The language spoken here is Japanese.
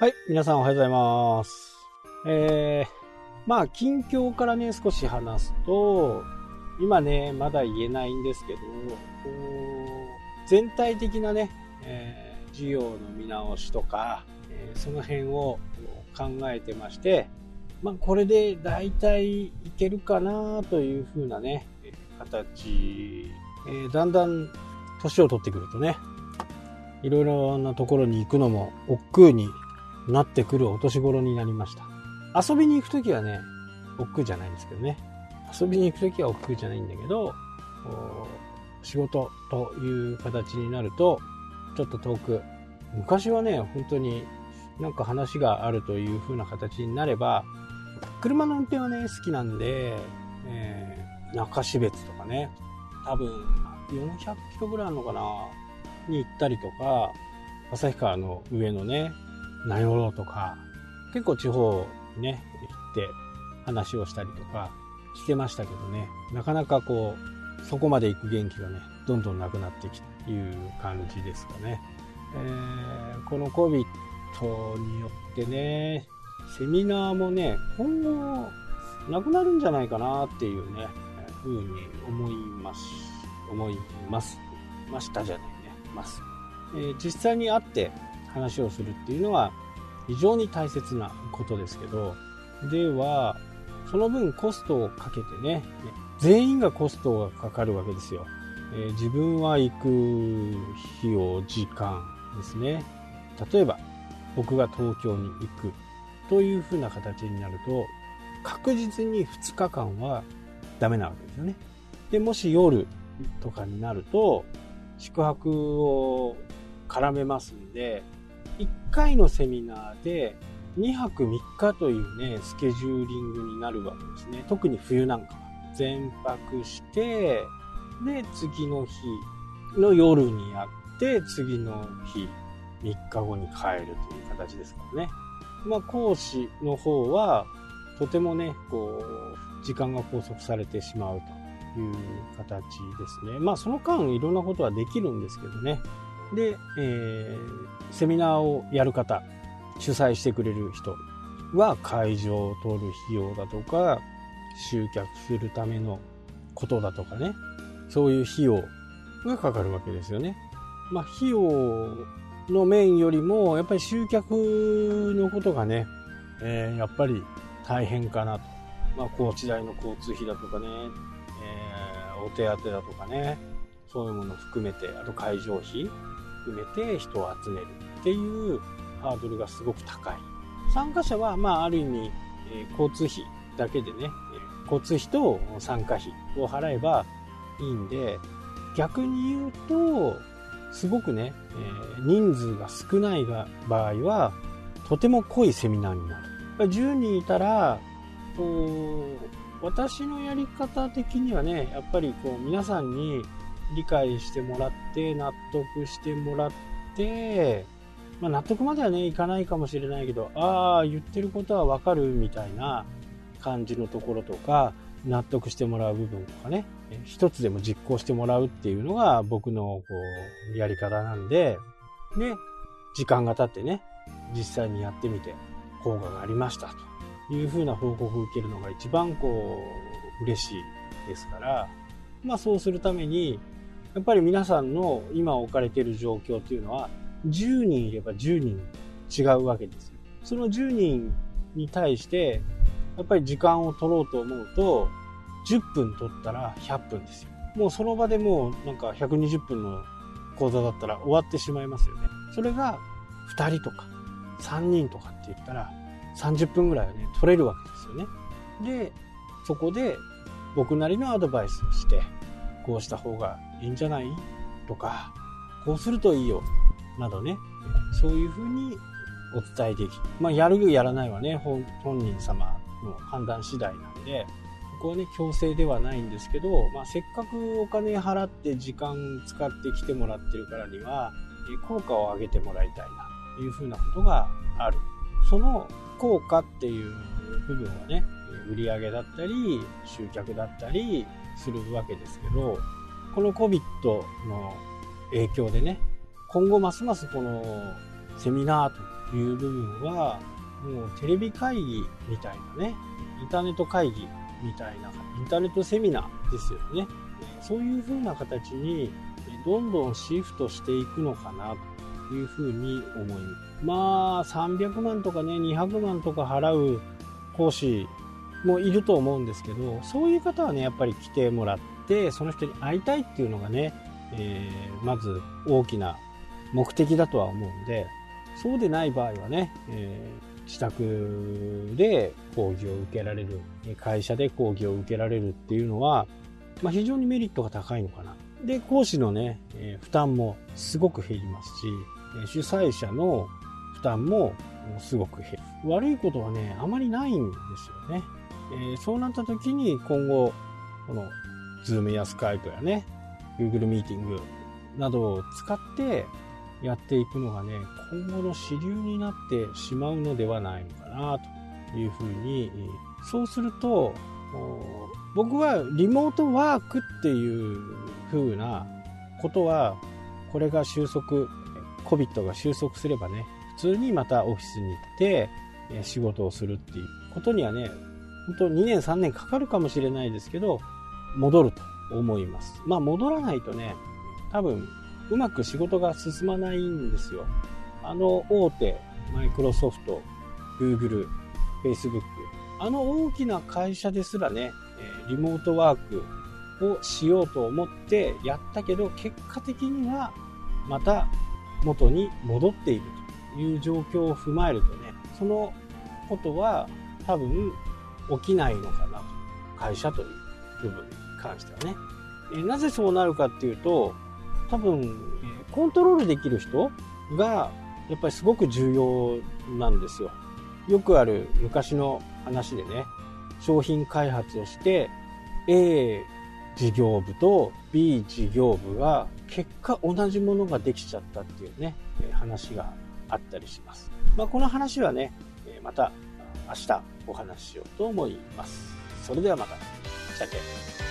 はい、皆さんおはようございます。えー、まあ、近況からね、少し話すと、今ね、まだ言えないんですけど、全体的なね、えー、事業の見直しとか、えーその辺を考えてまして、まあ、これで大体いけるかなという風なね、形、えーだんだん年を取ってくるとね、いろいろなところに行くのも億劫になってくるお年頃になりました。遊びに行くときはね、億劫じゃないんですけどね。遊びに行くときは億劫じゃないんだけど、仕事という形になると、ちょっと遠く。昔はね、本当になんか話があるという風な形になれば、車の運転はね、好きなんで、えー中標津とかね、多分400キロぐらいあるのかな、に行ったりとか、旭川の上のね、名寄ろうとか、結構地方にね、行って話をしたりとかしてましたけどね、なかなかこう、そこまで行く元気がね、どんどんなくなってきたという感じですかね。えーこの COVID によってね、セミナーもね、今後、なくなるんじゃないかなっていうね、ふうに思います。思います。ましたじゃないね、ます。えー実際に会って話をするっていうのは非常に大切なことですけど、では、その分コストをかけてね、全員がコストがかかるわけですよ。えー自分は行く費用、時間ですね。例えば、僕が東京に行くというふうな形になると、確実に2日間はダメなわけですよね。で、もし夜とかになると、宿泊を絡めますんで、回のセミナーで2泊3日というね、スケジューリングになるわけですね。特に冬なんかは。全泊して、で、次の日の夜にやって、次の日、3日後に帰るという形ですからね。まあ、講師の方は、とてもね、こう、時間が拘束されてしまうという形ですね。まあ、その間、いろんなことはできるんですけどね。で、えーセミナーをやる方、主催してくれる人は会場を取る費用だとか、集客するためのことだとかね、そういう費用がかかるわけですよね。まあ、費用の面よりも、やっぱり集客のことがね、えーやっぱり大変かなと。まあ、コーチ代の交通費だとかね、えーお手当だとかね、そういうものを含めて、あと会場費含めて人を集めるっていうハードルがすごく高い。参加者は、まあ、ある意味、えー交通費だけでね、交通費と参加費を払えばいいんで、逆に言うと、すごくね、えー人数が少ないが場合は、とても濃いセミナーになる。10人いたら、こう、私のやり方的にはね、やっぱりこう、皆さんに理解してもらって、納得してもらって、まあ、納得まではね、いかないかもしれないけど、ああ、言ってることはわかるみたいな感じのところとか、納得してもらう部分とかね、一つでも実行してもらうっていうのが僕のこう、やり方なんで、ね、時間が経ってね、実際にやってみて、効果がありましたと。いうふうな報告を受けるのが一番こう、嬉しいですから、まあそうするために、やっぱり皆さんの今置かれている状況というのは、10人いれば10人違うわけですよ。その10人に対して、やっぱり時間を取ろうと思うと、10分取ったら100分ですよ。もうその場でもうなんか120分の講座だったら終わってしまいますよね。それが2人とか3人とかって言ったら30分ぐらいはね、取れるわけですよね。で、そこで僕なりのアドバイスをして、こうした方がいいんじゃない？とか、こうするといいよ、などね、そういうふうにお伝えできる。まあ、やるよやらないはね、本本人様の判断次第なんで、ここはね、強制ではないんですけど、まあ、せっかくお金払って時間使ってきてもらってるからには、効果を上げてもらいたいな、というふうなことがある。その効果っていう部分はね、売り上げだったり、集客だったりするわけですけど、この COVID の影響でね、今後ますますこのセミナーという部分は、もうテレビ会議みたいなね、インターネット会議みたいな、インターネットセミナーですよね。そういう風な形にどんどんシフトしていくのかなというふうに思います。まあ、300万とかね、200万とか払う講師もいると思うんですけど、そういう方はね、やっぱり来てもらって、その人に会いたいっていうのがね、えー、まず大きな目的だとは思うんで、そうでない場合はね、えー、自宅で講義を受けられる、会社で講義を受けられるっていうのは、まあ、非常にメリットが高いのかな。で、講師のね、えー、負担もすごく減りますし、主催者の負担もすごく減る。悪いことはね、あまりないんですよね。えー、そうなった時に今後、この Zoom や Skype やね、Google ミーティングなどを使ってやっていくのがね、今後の主流になってしまうのではないのかなというふうに、そうすると、僕はリモートワークっていう風なことは、これが収束、COVID が収束すればね、普通にまたオフィスに行って仕事をするっていうことにはね、本当2年3年かかるかもしれないですけど、戻ると思います。まあ戻らないとね、多分うまく仕事が進まないんですよ。あの大手、マイクロソフト、グーグル、フェイスブック、あの大きな会社ですらね、リモートワークをしようと思ってやったけど、結果的にはまた元に戻っているという状況を踏まえるとね、そのことは多分起きないのかなと。会社という部分に関してはね。えなぜそうなるかっていうと、多分、コントロールできる人がやっぱりすごく重要なんですよ。よくある昔の話でね、商品開発をして A 事業部と B 事業部が結果同じものができちゃったっていうね、話があったりします。まあ、この話はね、また明日お話ししようと思います。それではまた。したっけ？